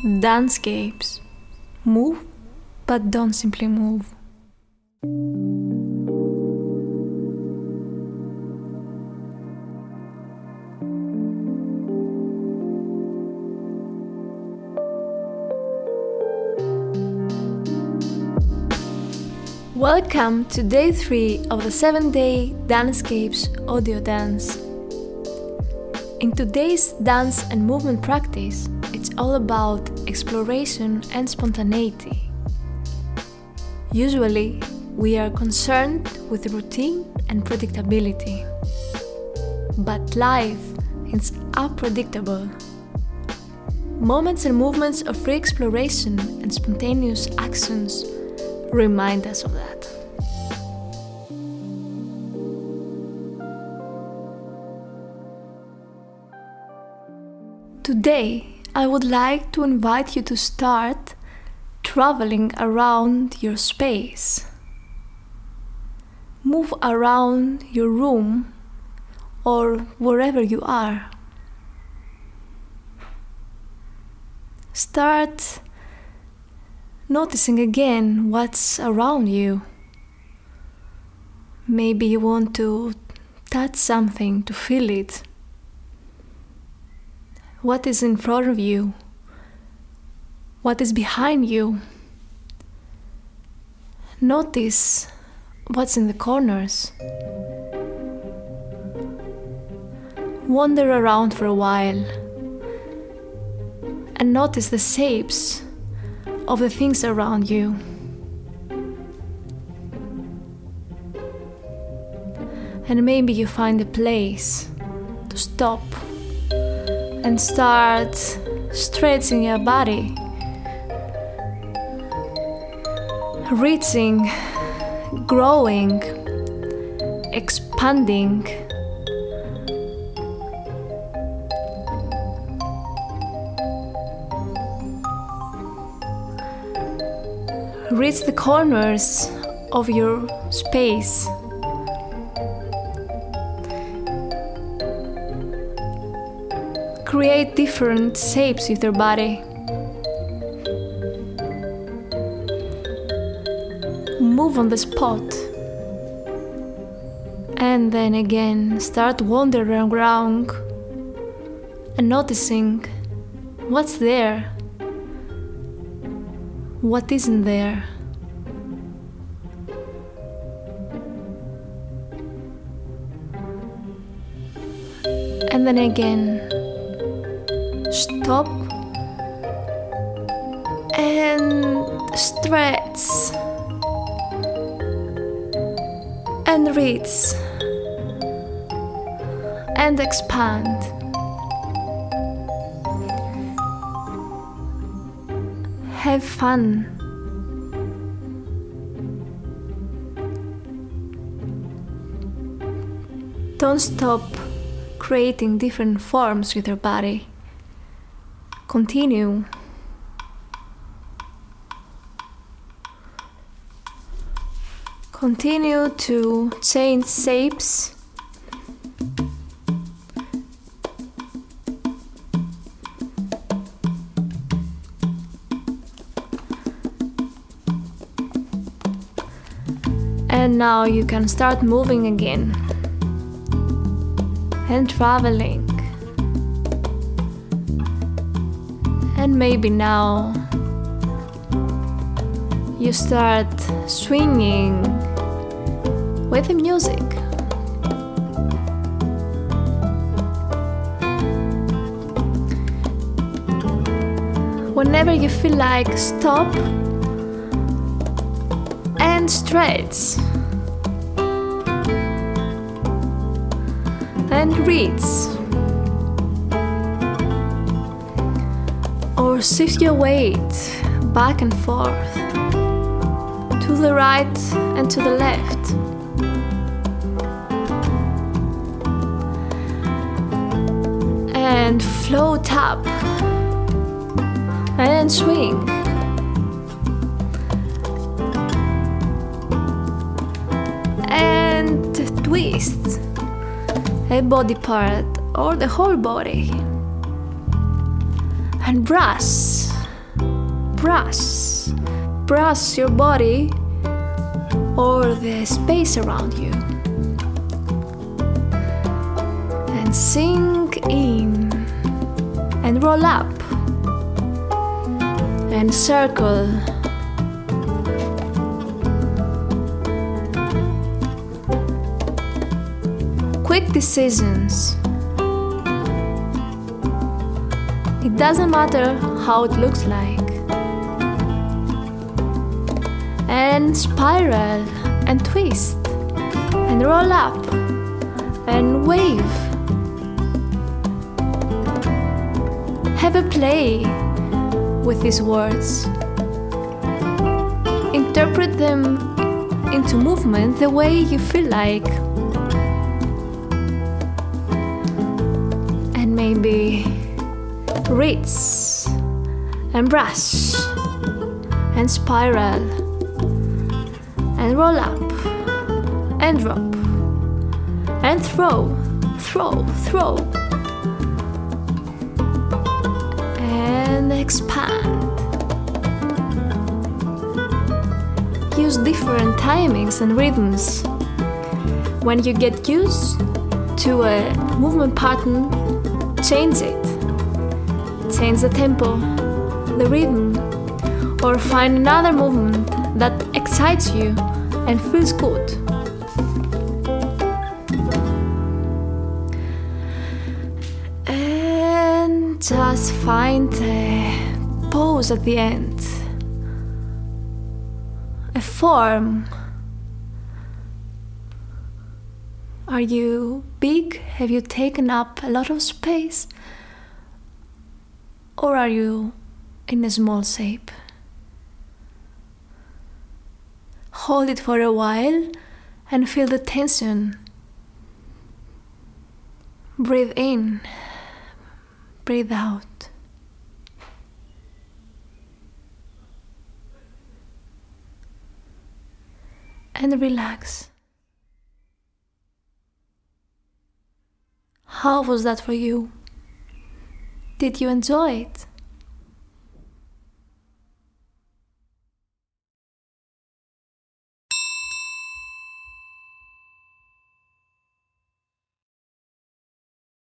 Dancescapes. Move, but don't simply move. Welcome to day 3 of the 7 day Dancescapes audio dance. In today's dance and movement practice, it's all about exploration and spontaneity. Usually, we are concerned with routine and predictability. But life is unpredictable. Moments and movements of free exploration and spontaneous actions remind us of that. Today, I would like to invite you to start traveling around your space. Move around your room or wherever you are. Start noticing again what's around you. Maybe you want to touch something to feel it. What is in front of you? What is behind you? Notice what's in the corners. Wander around for a while and notice the shapes of the things around you. And maybe you find a place to stop and start stretching your body, reaching, growing, expanding. Reach the corners of your space. Create different shapes with your body. Move on the spot. And then again, start wandering around and noticing what's there what isn't there? And then again, stop and stretch and reach and expand. have fun. Don't stop creating different forms with your body. Continue. Continue to change shapes And now you can start moving again and traveling. And maybe now you start swinging with the music. Whenever you feel like stop and stretch. and reads. Shift your weight back and forth to the right and to the left. And float up and swing. And twist a body part or the whole body. And brush brush, brush your body or the space around you. And sink in and roll up and circle. Quick decisions. It doesn't matter how it looks like. And spiral and twist and roll up and wave. Have a play with these words. Interpret them into movement the way you feel like. And maybe ritz and brush and spiral and roll up and drop and throw, throw, throw. And expand. Use different timings and rhythms. When you get used to a movement pattern, change it. Change the tempo, the rhythm, or find another movement that excites you and feels good. And just find a pose at the end, a form. Are you big? Have you taken up a lot of space? Or are you in a small shape? Hold it for a while and feel the tension. Breathe in, breathe out. And relax. How was that for you? Did you enjoy it?